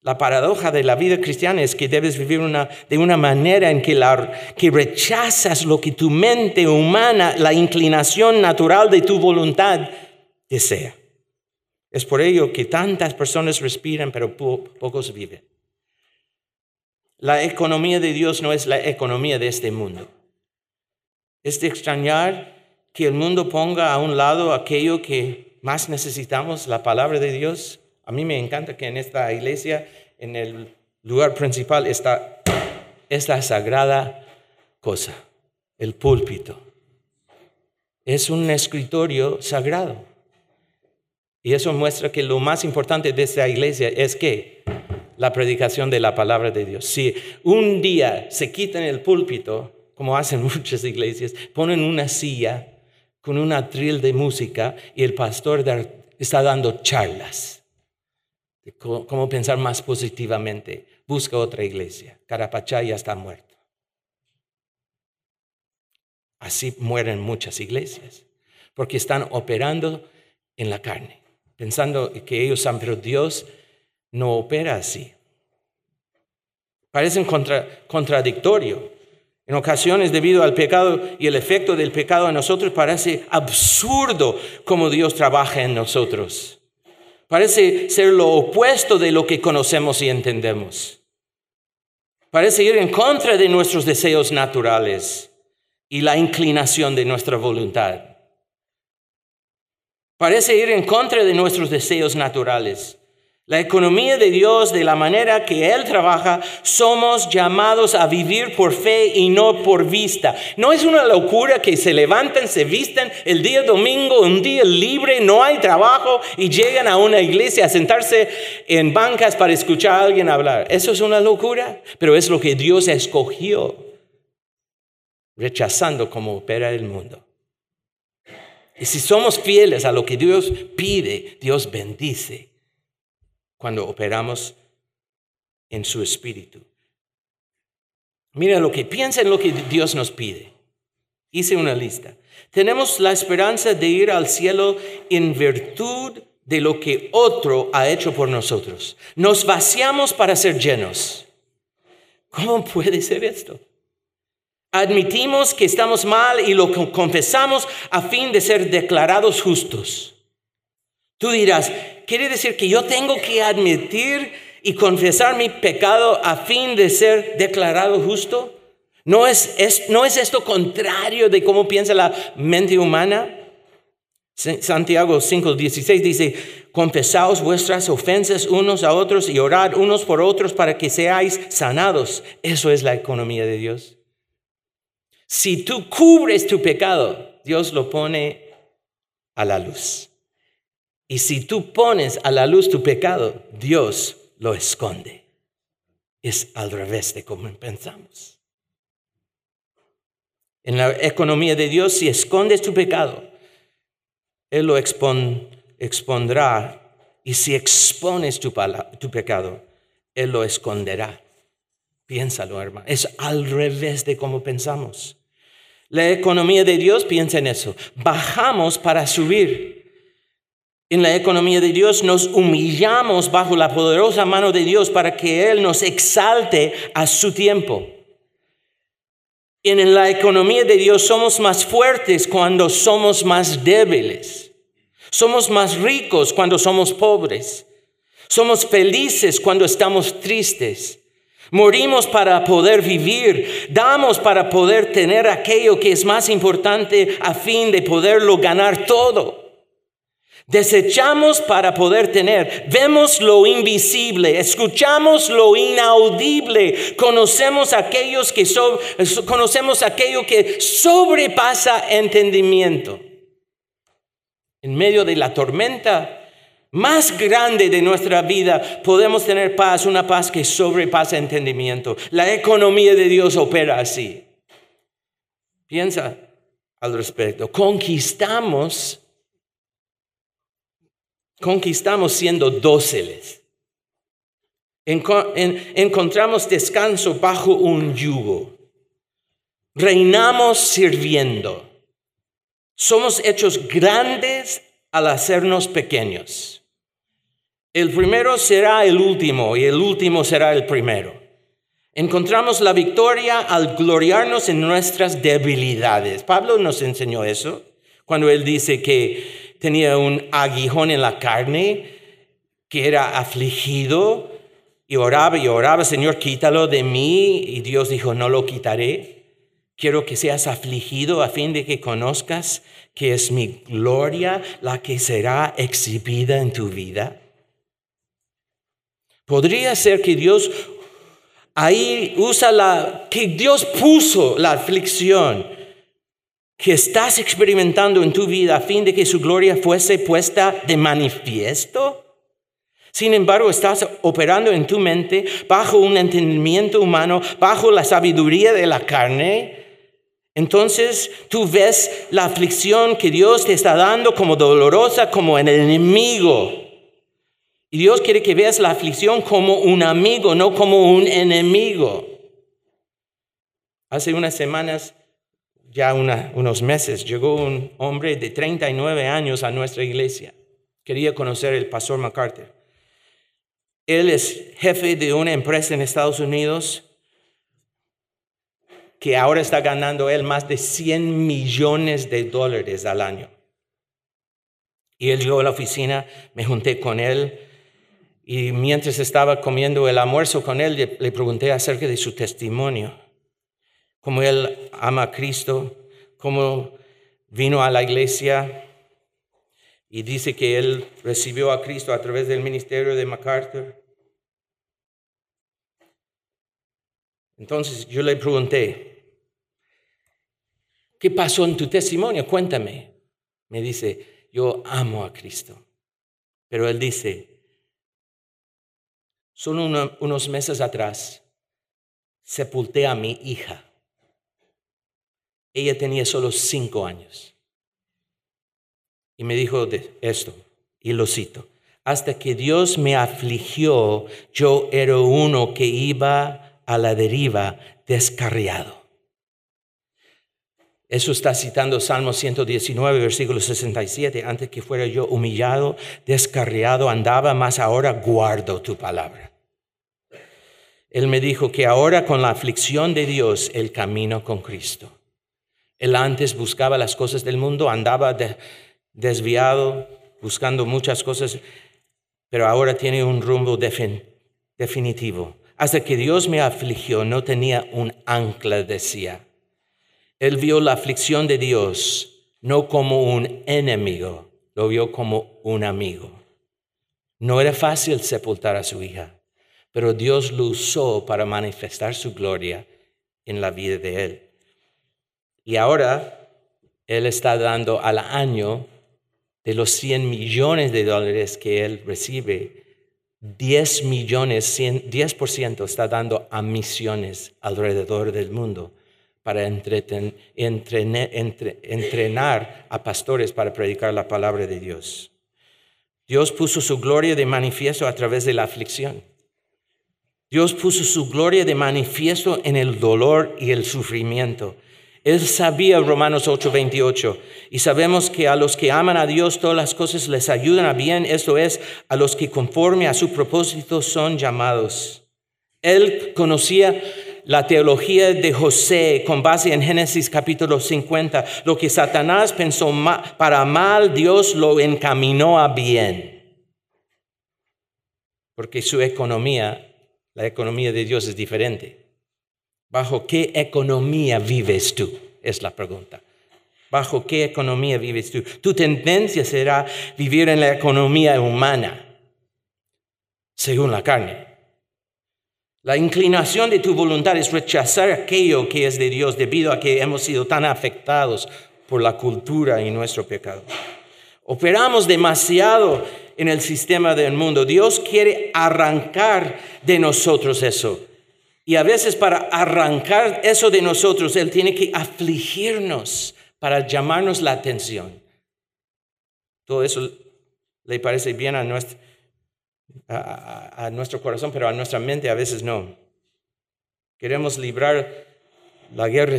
La paradoja de la vida cristiana es que debes vivir de una manera en que, la, que rechazas lo que tu mente humana, la inclinación natural de tu voluntad desea. Es por ello que tantas personas respiran, pero pocos viven. La economía de Dios no es la economía de este mundo. Es de extrañar que el mundo ponga a un lado aquello que más necesitamos, la palabra de Dios, a mí me encanta que en esta iglesia, en el lugar principal, está esta sagrada cosa, el púlpito. Es un escritorio sagrado. Y eso muestra que lo más importante de esta iglesia es que la predicación de la palabra de Dios. Si un día se quitan el púlpito, como hacen muchas iglesias, ponen una silla con un atril de música y el pastor está dando charlas cómo pensar más positivamente. Busca otra iglesia. Carapachá ya está muerto. Así mueren muchas iglesias, porque están operando en la carne, pensando que ellos saben, pero Dios no opera así. Parecen contradictorio. En ocasiones, debido al pecado y el efecto del pecado en nosotros, parece absurdo cómo Dios trabaja en nosotros. Parece ser lo opuesto de lo que conocemos y entendemos. Parece ir en contra de nuestros deseos naturales y la inclinación de nuestra voluntad. Parece ir en contra de nuestros deseos naturales la economía de Dios, de la manera que Él trabaja, somos llamados a vivir por fe y no por vista. No es una locura que se levanten, se visten el día domingo, un día libre, no hay trabajo y llegan a una iglesia a sentarse en bancas para escuchar a alguien hablar. Eso es una locura, pero es lo que Dios escogió, rechazando cómo opera el mundo. Y si somos fieles a lo que Dios pide, Dios bendice cuando operamos en su espíritu. Mira lo que piensa en lo que Dios nos pide. Hice una lista. Tenemos la esperanza de ir al cielo en virtud de lo que otro ha hecho por nosotros. Nos vaciamos para ser llenos. ¿Cómo puede ser esto? Admitimos que estamos mal y lo confesamos a fin de ser declarados justos. Tú dirás, quiere decir que yo tengo que admitir y confesar mi pecado a fin de ser declarado justo? ¿No es, ¿No es esto contrario de cómo piensa la mente humana? Santiago 5:16 dice, confesaos vuestras ofensas unos a otros y orad unos por otros para que seáis sanados. Eso es la economía de Dios. Si tú cubres tu pecado, Dios lo pone a la luz. Y si tú pones a la luz tu pecado, Dios lo esconde. Es al revés de como pensamos. En la economía de Dios, si escondes tu pecado, Él lo expondrá. Y si expones tu, tu pecado, Él lo esconderá. Piénsalo, hermano. Es al revés de como pensamos. La economía de Dios piensa en eso. Bajamos para subir. En la economía de Dios nos humillamos bajo la poderosa mano de Dios para que Él nos exalte a su tiempo. En la economía de Dios somos más fuertes cuando somos más débiles. Somos más ricos cuando somos pobres. Somos felices cuando estamos tristes. Morimos para poder vivir, damos para poder tener aquello que es más importante a fin de poderlo ganar todo. Desechamos para poder tener. Vemos lo invisible, escuchamos lo inaudible, conocemos aquellos que conocemos aquello que sobrepasa entendimiento. En medio de la tormenta más grande de nuestra vida podemos tener paz, una paz que sobrepasa entendimiento. La economía de Dios opera así. Piensa al respecto. Conquistamos conquistamos siendo dóciles. encontramos descanso bajo un yugo. Reinamos sirviendo. Somos hechos grandes al hacernos pequeños. el primero será el último y el último será el primero. Encontramos la victoria al gloriarnos en nuestras debilidades. Pablo nos enseñó eso cuando él dice que tenía un aguijón en la carne, que era afligido y oraba y oraba, Señor, quítalo de mí. Y Dios dijo, no lo quitaré. Quiero que seas afligido a fin de que conozcas que es mi gloria la que será exhibida en tu vida. Podría ser que Dios ahí usa la, que Dios puso la aflicción que estás experimentando en tu vida a fin de que su gloria fuese puesta de manifiesto. Sin embargo, estás operando en tu mente bajo un entendimiento humano, bajo la sabiduría de la carne. Entonces tú ves la aflicción que Dios te está dando como dolorosa, como el enemigo. Y Dios quiere que veas la aflicción como un amigo, no como un enemigo. Hace unas semanas ya unos meses, llegó un hombre de 39 años a nuestra iglesia. Quería conocer el pastor MacArthur. Él es jefe de una empresa en Estados Unidos que ahora está ganando él más de 100 millones de dólares al año. Y él llegó a la oficina, me junté con él y mientras estaba comiendo el almuerzo con él, le pregunté acerca de su testimonio cómo él ama a Cristo, cómo vino a la iglesia y dice que él recibió a Cristo a través del ministerio de MacArthur. Entonces yo le pregunté, ¿qué pasó en tu testimonio? Cuéntame. Me dice, yo amo a Cristo. Pero él dice, solo unos meses atrás sepulté a mi hija. Ella tenía solo cinco años. Y me dijo esto, y lo cito, hasta que Dios me afligió, yo era uno que iba a la deriva descarriado. Eso está citando Salmo 119, versículo 67. Antes que fuera yo humillado, descarriado, andaba, más ahora guardo tu palabra. Él me dijo que ahora con la aflicción de Dios, el camino con Cristo. Él antes buscaba las cosas del mundo, andaba desviado, buscando muchas cosas, pero ahora tiene un rumbo definitivo. Hasta que Dios me afligió, no tenía un ancla, decía. Él vio la aflicción de Dios no como un enemigo, lo vio como un amigo. No era fácil sepultar a su hija, pero Dios lo usó para manifestar su gloria en la vida de él. Y ahora Él está dando al año de los 100 millones de dólares que Él recibe, 10 millones, 10% está dando a misiones alrededor del mundo para entrenar a pastores para predicar la palabra de Dios. Dios puso su gloria de manifiesto a través de la aflicción. Dios puso su gloria de manifiesto en el dolor y el sufrimiento. Él sabía Romanos 8:28 y sabemos que a los que aman a Dios todas las cosas les ayudan a bien, esto es, a los que conforme a su propósito son llamados. Él conocía la teología de José con base en Génesis capítulo 50. Lo que Satanás pensó para mal, Dios lo encaminó a bien. Porque su economía, la economía de Dios es diferente. ¿Bajo qué economía vives tú? Es la pregunta. ¿Bajo qué economía vives tú? Tu tendencia será vivir en la economía humana, según la carne. La inclinación de tu voluntad es rechazar aquello que es de Dios debido a que hemos sido tan afectados por la cultura y nuestro pecado. Operamos demasiado en el sistema del mundo. Dios quiere arrancar de nosotros eso. Y a veces para arrancar eso de nosotros, Él tiene que afligirnos para llamarnos la atención. Todo eso le parece bien a nuestro, corazón, pero a nuestra mente a veces no. Queremos librar la guerra,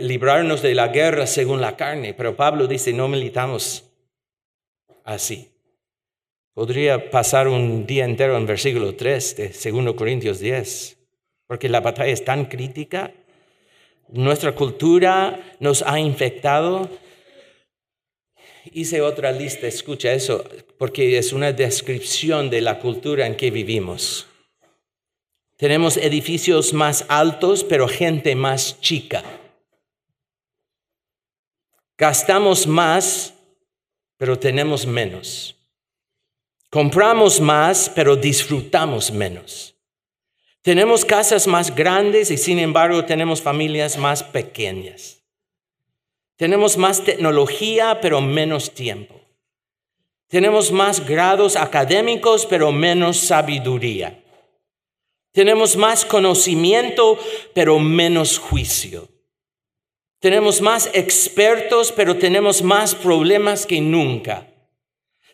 librarnos de la guerra según la carne, pero Pablo dice, no militamos así. Podría pasar un día entero en versículo 3 de 2 Corintios 10, porque la batalla es tan crítica. Nuestra cultura nos ha infectado. Hice otra lista, escucha eso, porque es una descripción de la cultura en que vivimos. Tenemos edificios más altos, pero gente más chica. Gastamos más, pero tenemos menos. Compramos más, pero disfrutamos menos. Tenemos casas más grandes y sin embargo tenemos familias más pequeñas. Tenemos más tecnología, pero menos tiempo. Tenemos más grados académicos, pero menos sabiduría. Tenemos más conocimiento, pero menos juicio. Tenemos más expertos, pero tenemos más problemas que nunca.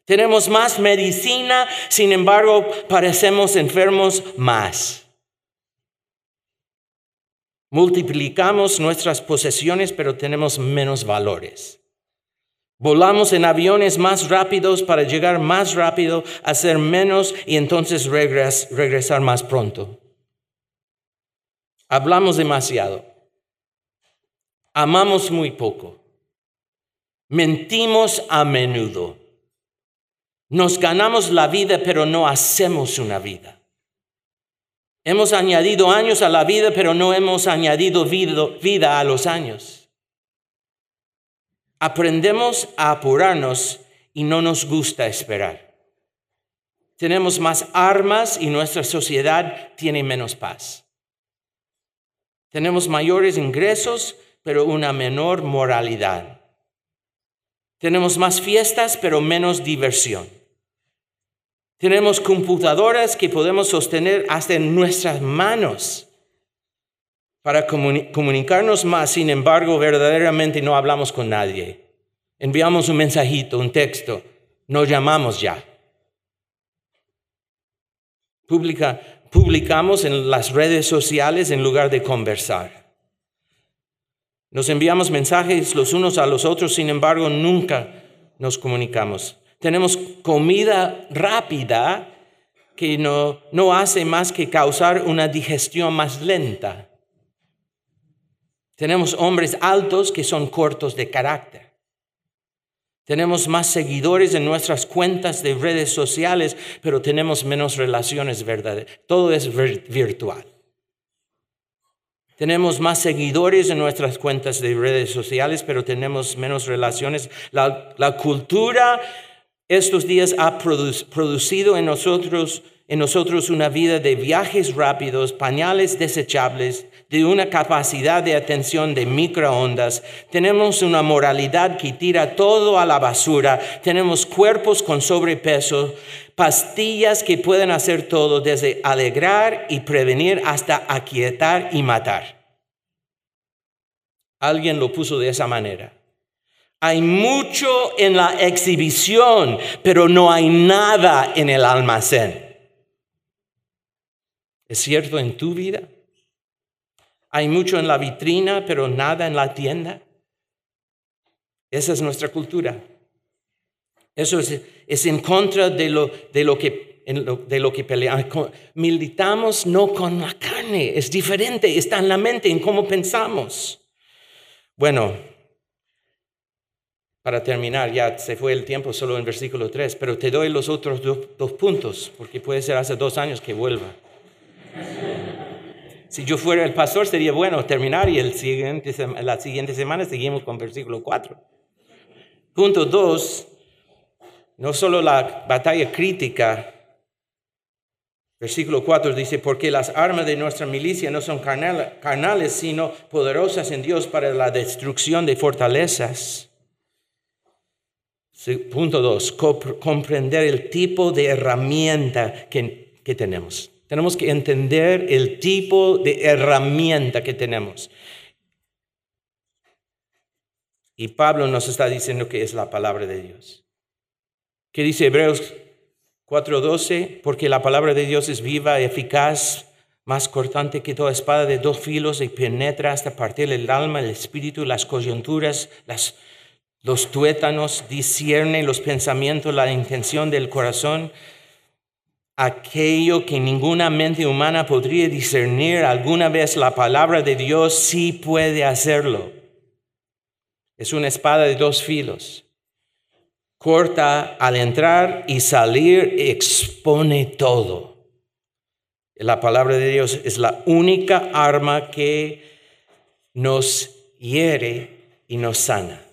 Tenemos más medicina, sin embargo, parecemos enfermos más. Multiplicamos nuestras posesiones, pero tenemos menos valores. Volamos en aviones más rápidos para llegar más rápido, hacer menos y entonces regresar más pronto. Hablamos demasiado. Amamos muy poco. Mentimos a menudo. Nos ganamos la vida, pero no hacemos una vida. Hemos añadido años a la vida, pero no hemos añadido vida a los años. Aprendemos a apurarnos y no nos gusta esperar. Tenemos más armas y nuestra sociedad tiene menos paz. Tenemos mayores ingresos, pero una menor moralidad. Tenemos más fiestas, pero menos diversión. Tenemos computadoras que podemos sostener hasta en nuestras manos para comunicarnos más. Sin embargo, verdaderamente no hablamos con nadie. Enviamos un mensajito, un texto, nos llamamos ya. publicamos en las redes sociales en lugar de conversar. Nos enviamos mensajes los unos a los otros, sin embargo, nunca nos comunicamos. Tenemos comida rápida que no, no hace más que causar una digestión más lenta. Tenemos hombres altos que son cortos de carácter. Tenemos más seguidores en nuestras cuentas de redes sociales, pero tenemos menos relaciones verdaderas. Todo es virtual. Tenemos más seguidores en nuestras cuentas de redes sociales, pero tenemos menos relaciones. La, la cultura estos días ha producido en nosotros, en nosotros una vida de viajes rápidos, pañales desechables, de una capacidad de atención de microondas. Tenemos una moralidad que tira todo a la basura. Tenemos cuerpos con sobrepeso, pastillas que pueden hacer todo, desde alegrar y prevenir hasta aquietar y matar. Alguien lo puso de esa manera. Hay mucho en la exhibición, pero no hay nada en el almacén. ¿Es cierto en tu vida? Hay mucho en la vitrina, pero nada en la tienda. Esa es nuestra cultura. Eso es, en contra de lo, de lo que, de lo que peleamos. Militamos no con la carne, es diferente, está en la mente, en cómo pensamos. Bueno, para terminar, ya se fue el tiempo solo en versículo 3, pero te doy los otros dos, puntos, porque puede ser hace dos años que vuelva. Si yo fuera el pastor, sería bueno terminar y el siguiente, la siguiente semana seguimos con versículo 4. Punto 2, no solo la batalla crítica, versículo 4 dice, porque las armas de nuestra milicia no son carnales, sino poderosas en Dios para la destrucción de fortalezas Punto dos, comprender el tipo de herramienta que, que tenemos. Tenemos que entender el tipo de herramienta que tenemos. Y Pablo nos está diciendo que es la palabra de Dios. ¿Qué dice Hebreos 4:12? Porque la palabra de Dios es viva, eficaz, más cortante que toda espada de dos filos y penetra hasta partir el alma, el espíritu, las coyunturas, las Los tuétanos disciernen los pensamientos, la intención del corazón. Aquello que ninguna mente humana podría discernir alguna vez, la palabra de Dios sí puede hacerlo. Es una espada de dos filos. Corta al entrar y salir, expone todo. La palabra de Dios es la única arma que nos hiere y nos sana.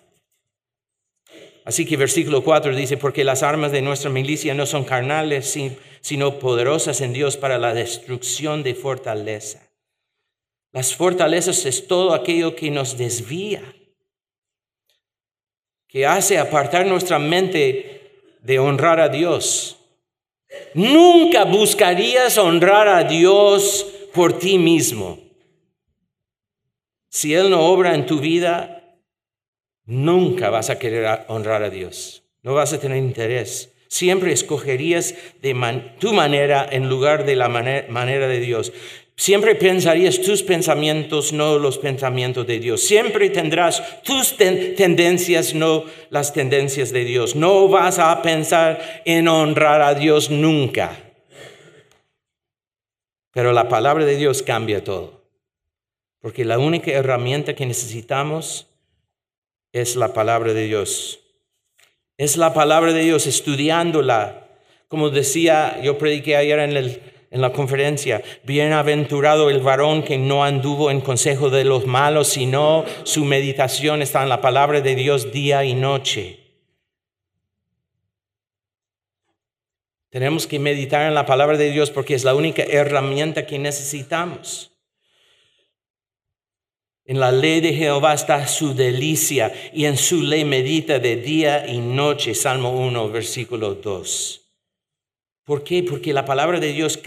Así que versículo 4 dice, porque las armas de nuestra milicia no son carnales, sino poderosas en Dios para la destrucción de fortaleza. Las fortalezas es todo aquello que nos desvía, que hace apartar nuestra mente de honrar a Dios. Nunca buscarías honrar a Dios por ti mismo. Si Él no obra en tu vida, nunca vas a querer honrar a Dios. No vas a tener interés. Siempre escogerías de tu manera en lugar de la manera de Dios. Siempre pensarías tus pensamientos, no los pensamientos de Dios. Siempre tendrás tus tendencias, no las tendencias de Dios. No vas a pensar en honrar a Dios nunca. Pero la palabra de Dios cambia todo. Porque la única herramienta que necesitamos es la palabra de Dios. Es la palabra de Dios, estudiándola. Como decía, yo prediqué ayer en, la conferencia, bienaventurado el varón que no anduvo en consejo de los malos, sino su meditación está en la palabra de Dios día y noche. Tenemos que meditar en la palabra de Dios porque es la única herramienta que necesitamos. En la ley de Jehová está su delicia y en su ley medita de día y noche. Salmo 1, versículo 2. ¿Por qué? Porque la palabra de Dios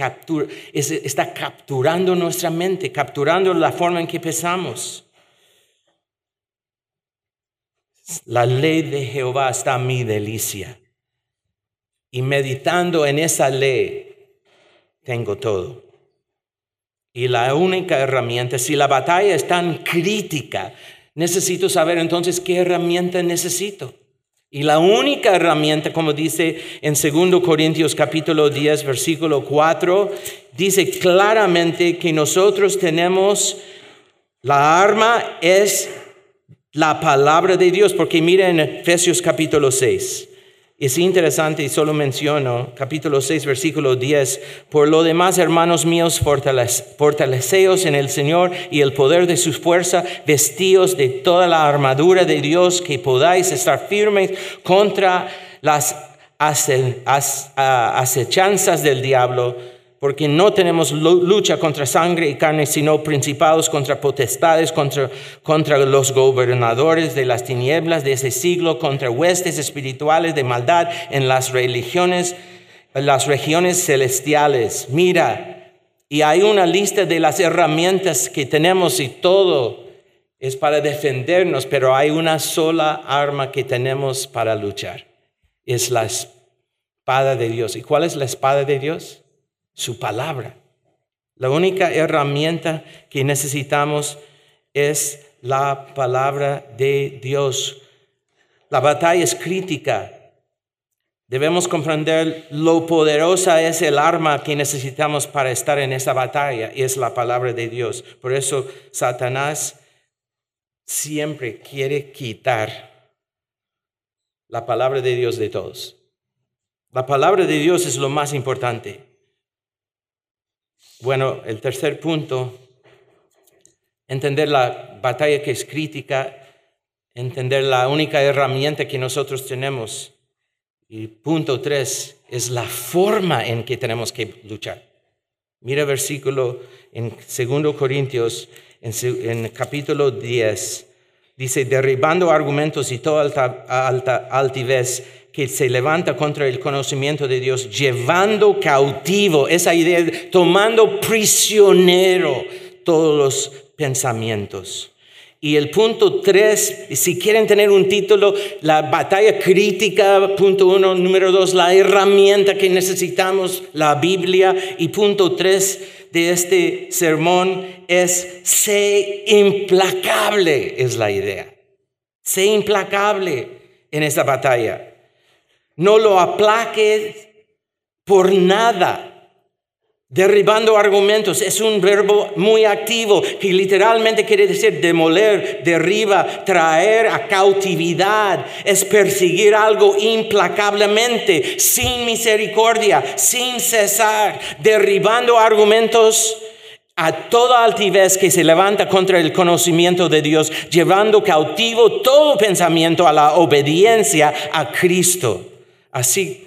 está capturando nuestra mente, capturando la forma en que pensamos. La ley de Jehová está mi delicia. Y meditando en esa ley, tengo todo. Y la única herramienta, si la batalla es tan crítica, necesito saber entonces qué herramienta necesito. Y la única herramienta, como dice en 2 Corintios capítulo 10, versículo 4, dice claramente que nosotros tenemos, la arma es la palabra de Dios, porque mira en Efesios capítulo 6. Es interesante y solo menciono capítulo 6, versículo 10. Por lo demás, hermanos míos, fortaleceos en el Señor y el poder de su fuerza, vestíos de toda la armadura de Dios, que podáis estar firmes contra las acechanzas del diablo porque no tenemos lucha contra sangre y carne, sino principados contra potestades, contra, contra los gobernadores de las tinieblas de ese siglo, contra huestes espirituales de maldad en las religiones, en las regiones celestiales. Mira, y hay una lista de las herramientas que tenemos y todo es para defendernos, pero hay una sola arma que tenemos para luchar. Es la espada de Dios. ¿Y cuál es la espada de Dios? Su palabra. La única herramienta que necesitamos es la palabra de Dios. La batalla es crítica. Debemos comprender lo poderosa es el arma que necesitamos para estar en esa batalla y es la palabra de Dios. Por eso Satanás siempre quiere quitar la palabra de Dios de todos. La palabra de Dios es lo más importante. Bueno, el tercer punto, entender la batalla que es crítica, entender la única herramienta que nosotros tenemos. Y punto tres es la forma en que tenemos que luchar. Mira versículo en 2 Corintios, en, capítulo 10, dice, derribando argumentos y toda altivez que se levanta contra el conocimiento de Dios, llevando cautivo esa idea, tomando prisionero todos los pensamientos. Y el punto tres, si quieren tener un título, la batalla crítica, punto uno, número dos, la herramienta que necesitamos, la Biblia. Y punto tres de este sermón es, sé implacable, es la idea. Sé implacable en esa batalla. No lo aplaques por nada. Derribando argumentos es un verbo muy activo que literalmente quiere decir demoler, derriba, traer a cautividad. Es perseguir algo implacablemente, sin misericordia, sin cesar, derribando argumentos a toda altivez que se levanta contra el conocimiento de Dios, llevando cautivo todo pensamiento a la obediencia a Cristo. Así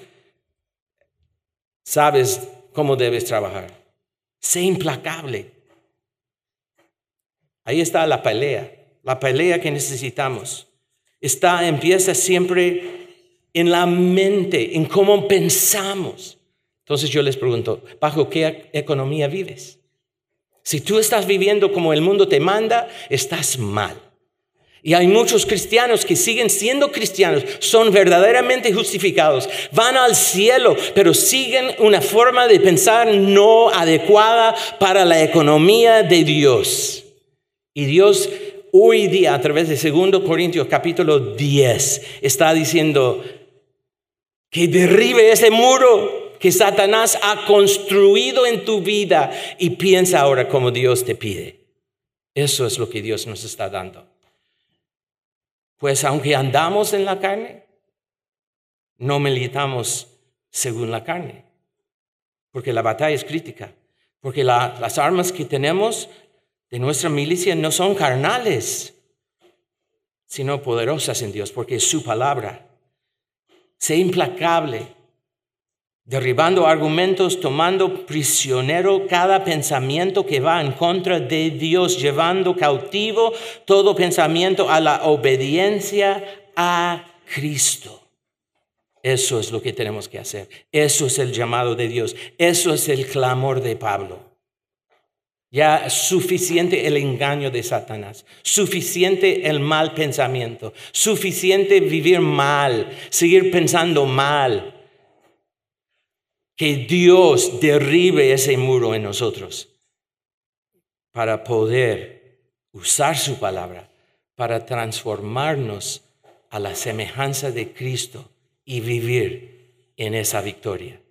sabes cómo debes trabajar. Sé implacable. Ahí está la pelea, la pelea que necesitamos. Está, empieza siempre en la mente, en cómo pensamos. Entonces yo les pregunto, ¿bajo qué economía vives? Si tú estás viviendo como el mundo te manda, estás mal. Y hay muchos cristianos que siguen siendo cristianos, son verdaderamente justificados, van al cielo, pero siguen una forma de pensar no adecuada para la economía de Dios. Y Dios hoy día, a través de 2 Corintios capítulo 10, está diciendo que derribe ese muro que Satanás ha construido en tu vida y piensa ahora como Dios te pide. Eso es lo que Dios nos está dando. Pues aunque andamos en la carne, no militamos según la carne, porque la batalla es crítica, porque las armas que tenemos de nuestra milicia no son carnales, sino poderosas en Dios, porque es su palabra. Sé implacable, derribando argumentos, tomando prisionero cada pensamiento que va en contra de Dios, llevando cautivo todo pensamiento a la obediencia a Cristo. Eso es lo que tenemos que hacer. Eso es el llamado de Dios. Eso es el clamor de Pablo. Ya suficiente el engaño de Satanás, suficiente el mal pensamiento, suficiente vivir mal, seguir pensando mal, que Dios derribe ese muro en nosotros para poder usar su palabra, para transformarnos a la semejanza de Cristo y vivir en esa victoria.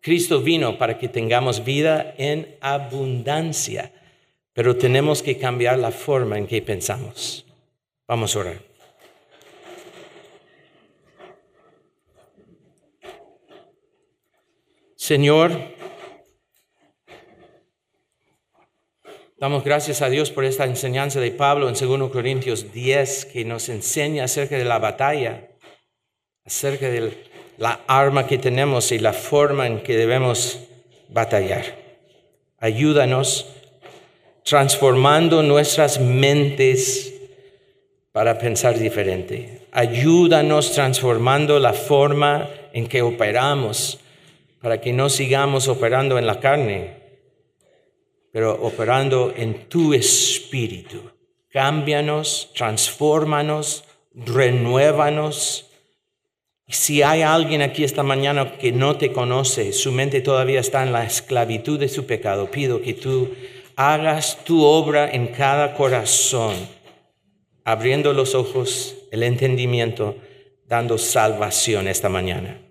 Cristo vino para que tengamos vida en abundancia, pero tenemos que cambiar la forma en que pensamos. Vamos a orar. Señor, damos gracias a Dios por esta enseñanza de Pablo en 2 Corintios 10 que nos enseña acerca de la batalla, acerca de la arma que tenemos y la forma en que debemos batallar. Ayúdanos transformando nuestras mentes para pensar diferente. Ayúdanos transformando la forma en que operamos para que no sigamos operando en la carne, pero operando en tu espíritu. Cámbianos, transfórmanos, renuévanos. Si hay alguien aquí esta mañana que no te conoce, su mente todavía está en la esclavitud de su pecado, pido que tú hagas tu obra en cada corazón, abriendo los ojos, el entendimiento, dando salvación esta mañana.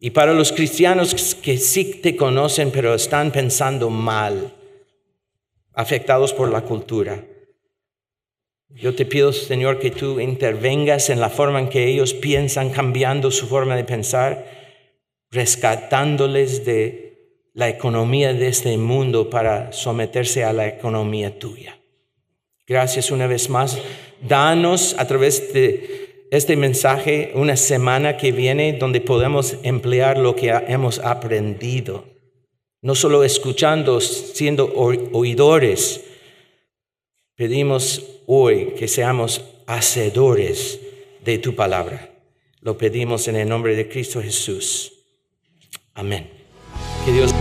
Y para los cristianos que sí te conocen, pero están pensando mal, afectados por la cultura, yo te pido, Señor, que tú intervengas en la forma en que ellos piensan, cambiando su forma de pensar, rescatándoles de la economía de este mundo para someterse a la economía tuya. Gracias una vez más. Danos a través de este mensaje una semana que viene donde podemos emplear lo que hemos aprendido. No solo escuchando, siendo oidores. Pedimos hoy que seamos hacedores de tu palabra. Lo pedimos en el nombre de Cristo Jesús. Amén. Que Dios